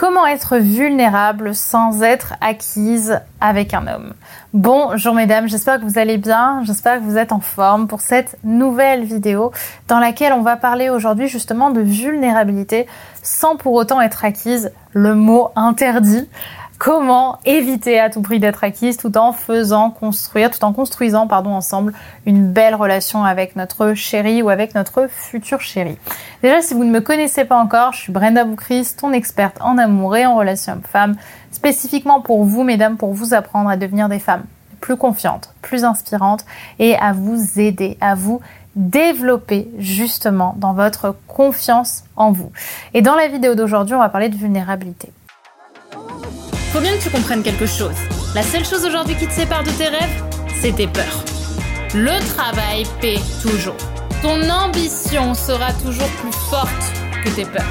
Comment être vulnérable sans être acquise avec un homme. Bonjour mesdames, j'espère que vous allez bien, j'espère que vous êtes en forme pour cette nouvelle vidéo dans laquelle on va parler aujourd'hui justement de vulnérabilité sans pour autant être acquise, le mot interdit comment éviter à tout prix d'être acquise tout en faisant construire, tout en construisant pardon ensemble une belle relation avec notre chéri ou avec notre futur chéri. Déjà, si vous ne me connaissez pas encore, je suis Brenda Boucris, ton experte en amour et en relations hommes-femmes, spécifiquement pour vous, mesdames, pour vous apprendre à devenir des femmes plus confiantes, plus inspirantes et à vous aider, à vous développer justement dans votre confiance en vous. Et dans la vidéo d'aujourd'hui, on va parler de vulnérabilité. Faut bien que tu comprennes quelque chose. La seule chose aujourd'hui qui te sépare de tes rêves, c'est tes peurs. Le travail paie toujours. Ton ambition sera toujours plus forte que tes peurs.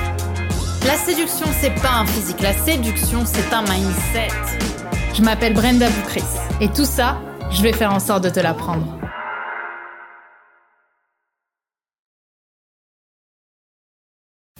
La séduction, c'est pas un physique. La séduction, c'est un mindset. Je m'appelle Brenda Boucris. Et tout ça, je vais faire en sorte de te l'apprendre.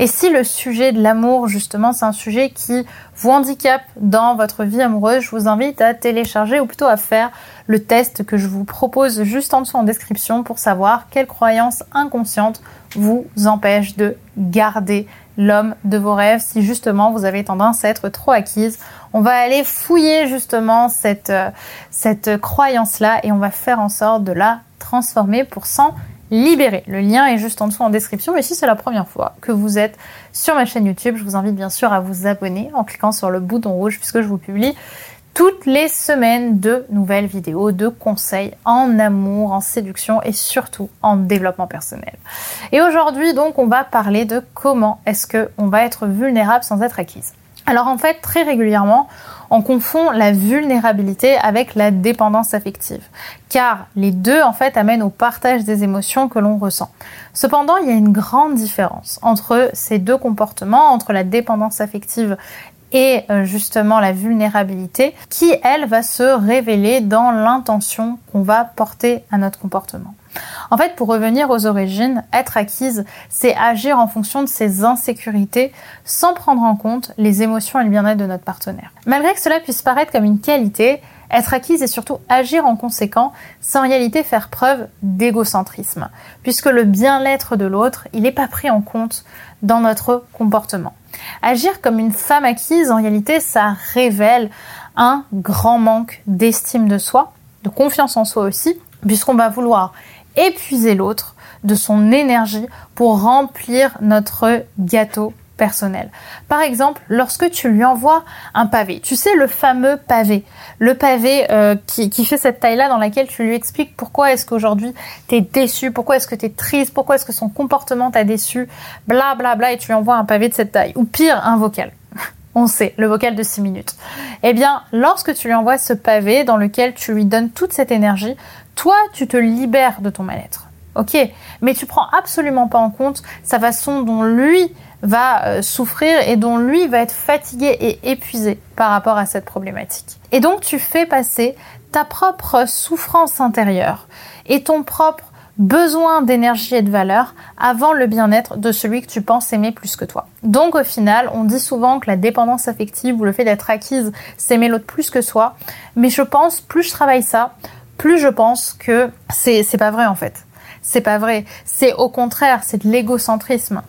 Et si le sujet de l'amour, justement, c'est un sujet qui vous handicape dans votre vie amoureuse, je vous invite à télécharger ou plutôt à faire le test que je vous propose juste en dessous en description pour savoir quelles croyances inconscientes vous empêchent de garder l'homme de vos rêves si justement vous avez tendance à être trop acquise. On va aller fouiller justement cette, euh, cette croyance-là et on va faire en sorte de la transformer pour s'en libéré. Le lien est juste en dessous en description. Et si c'est la première fois que vous êtes sur ma chaîne YouTube, je vous invite bien sûr à vous abonner en cliquant sur le bouton rouge puisque je vous publie toutes les semaines de nouvelles vidéos, de conseils en amour, en séduction et surtout en développement personnel. Et aujourd'hui donc on va parler de comment est-ce que on va être vulnérable sans être acquise. Alors en fait très régulièrement on confond la vulnérabilité avec la dépendance affective, car les deux en fait amènent au partage des émotions que l'on ressent. Cependant, il y a une grande différence entre ces deux comportements, entre la dépendance affective et euh, justement la vulnérabilité, qui elle va se révéler dans l'intention qu'on va porter à notre comportement. En fait, pour revenir aux origines, être acquise, c'est agir en fonction de ses insécurités sans prendre en compte les émotions et le bien-être de notre partenaire. Malgré que cela puisse paraître comme une qualité, être acquise et surtout agir en conséquent, c'est en réalité faire preuve d'égocentrisme, puisque le bien-être de l'autre, il n'est pas pris en compte dans notre comportement. Agir comme une femme acquise, en réalité, ça révèle un grand manque d'estime de soi, de confiance en soi aussi, puisqu'on va vouloir épuiser l'autre de son énergie pour remplir notre gâteau personnel. Par exemple, lorsque tu lui envoies un pavé, tu sais le fameux pavé, le pavé euh, qui, fait cette taille-là dans laquelle tu lui expliques pourquoi est-ce qu'aujourd'hui tu es déçu, pourquoi est-ce que tu es triste, pourquoi est-ce que son comportement t'a déçu, bla bla bla, et tu lui envoies un pavé de cette taille, ou pire, un vocal. On sait, le vocal de 6 minutes. Eh bien, lorsque tu lui envoies ce pavé dans lequel tu lui donnes toute cette énergie, toi, tu te libères de ton mal-être. Ok, mais tu prends absolument pas en compte sa façon dont lui va euh, souffrir et dont lui va être fatigué et épuisé par rapport à cette problématique. Et donc tu fais passer ta propre souffrance intérieure et ton propre besoin d'énergie et de valeur avant le bien-être de celui que tu penses aimer plus que toi. Donc au final, on dit souvent que la dépendance affective ou le fait d'être acquise, c'est aimer l'autre plus que soi, mais je pense plus je travaille ça, plus je pense que c'est c'est pas vrai en fait. C'est pas vrai. C'est au contraire, c'est de l'égocentrisme.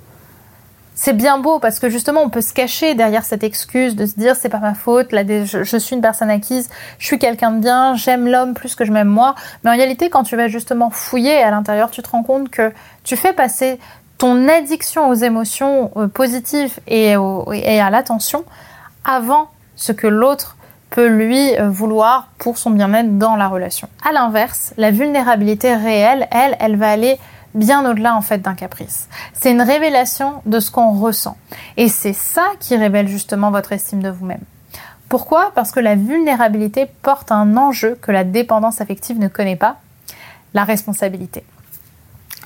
C'est bien beau parce que justement on peut se cacher derrière cette excuse de se dire c'est pas ma faute, je suis une personne acquise, je suis quelqu'un de bien, j'aime l'homme plus que je m'aime moi. Mais en réalité quand tu vas justement fouiller à l'intérieur, tu te rends compte que tu fais passer ton addiction aux émotions euh, positives et, et à l'attention avant ce que l'autre peut lui euh, vouloir pour son bien-être dans la relation. À l'inverse, la vulnérabilité réelle, elle, elle va aller bien au-delà en fait d'un caprice. C'est une révélation de ce qu'on ressent. Et c'est ça qui révèle justement votre estime de vous-même. Pourquoi? Parce que la vulnérabilité porte un enjeu que la dépendance affective ne connaît pas, la responsabilité.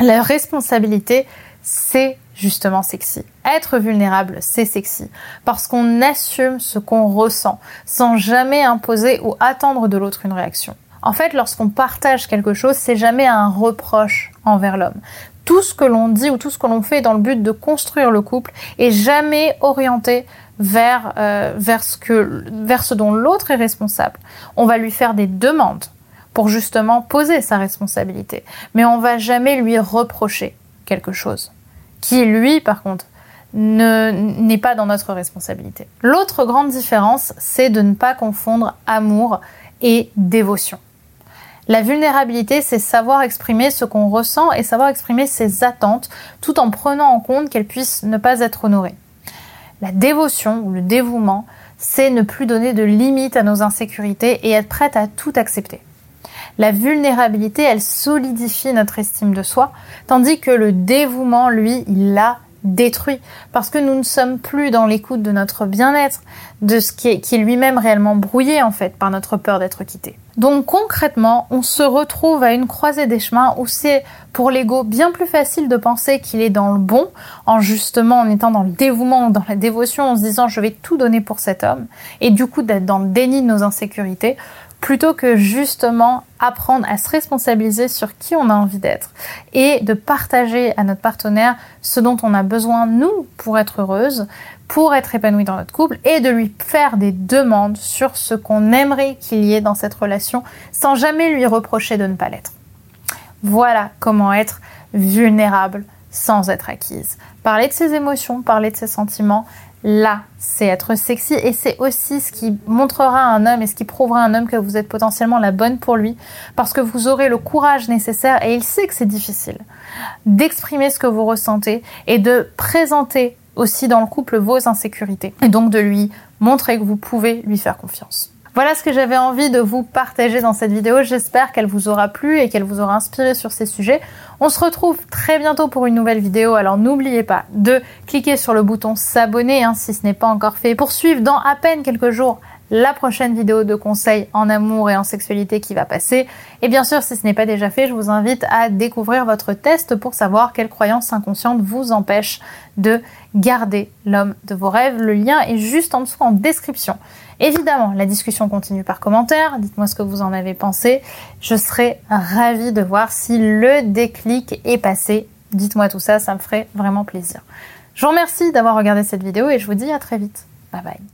La responsabilité, c'est justement sexy. Être vulnérable, c'est sexy. Parce qu'on assume ce qu'on ressent, sans jamais imposer ou attendre de l'autre une réaction. En fait, lorsqu'on partage quelque chose, c'est jamais un reproche envers l'homme. Tout ce que l'on dit ou tout ce que l'on fait dans le but de construire le couple est jamais orienté vers, euh, vers, ce que, vers ce dont l'autre est responsable. On va lui faire des demandes pour justement poser sa responsabilité. Mais on va jamais lui reprocher quelque chose qui, lui, par contre, n'est pas dans notre responsabilité. L'autre grande différence, c'est de ne pas confondre amour et dévotion. La vulnérabilité, c'est savoir exprimer ce qu'on ressent et savoir exprimer ses attentes tout en prenant en compte qu'elles puissent ne pas être honorées. La dévotion ou le dévouement, c'est ne plus donner de limites à nos insécurités et être prête à tout accepter. La vulnérabilité, elle solidifie notre estime de soi, tandis que le dévouement, lui, il la détruit parce que nous ne sommes plus dans l'écoute de notre bien-être, de ce qui est, qui lui-même réellement brouillé en fait par notre peur d'être quitté. Donc concrètement, on se retrouve à une croisée des chemins où c'est pour l'ego bien plus facile de penser qu'il est dans le bon, en justement en étant dans le dévouement, dans la dévotion, en se disant je vais tout donner pour cet homme, et du coup d'être dans le déni de nos insécurités, plutôt que justement apprendre à se responsabiliser sur qui on a envie d'être et de partager à notre partenaire ce dont on a besoin, nous, pour être heureuse, pour être épanouie dans notre couple et de lui faire des demandes sur ce qu'on aimerait qu'il y ait dans cette relation sans jamais lui reprocher de ne pas l'être. Voilà comment être vulnérable sans être acquise. Parler de ses émotions, parler de ses sentiments, là, c'est être sexy. Et c'est aussi ce qui montrera à un homme et ce qui prouvera à un homme que vous êtes potentiellement la bonne pour lui. Parce que vous aurez le courage nécessaire et il sait que c'est difficile d'exprimer ce que vous ressentez et de présenter aussi dans le couple vos insécurités. Et donc de lui montrer que vous pouvez lui faire confiance. Voilà ce que j'avais envie de vous partager dans cette vidéo. J'espère qu'elle vous aura plu et qu'elle vous aura inspiré sur ces sujets. On se retrouve très bientôt pour une nouvelle vidéo. Alors n'oubliez pas de cliquer sur le bouton s'abonner hein, si ce n'est pas encore fait pour suivre dans à peine quelques jours la prochaine vidéo de conseils en amour et en sexualité qui va passer. Et bien sûr, si ce n'est pas déjà fait, je vous invite à découvrir votre test pour savoir quelles croyances inconscientes vous empêchent de garder l'homme de vos rêves. Le lien est juste en dessous en description. Évidemment, la discussion continue par commentaire. Dites-moi ce que vous en avez pensé. Je serai ravie de voir si le déclic est passé. Dites-moi tout ça, ça me ferait vraiment plaisir. Je vous remercie d'avoir regardé cette vidéo et je vous dis à très vite. Bye bye.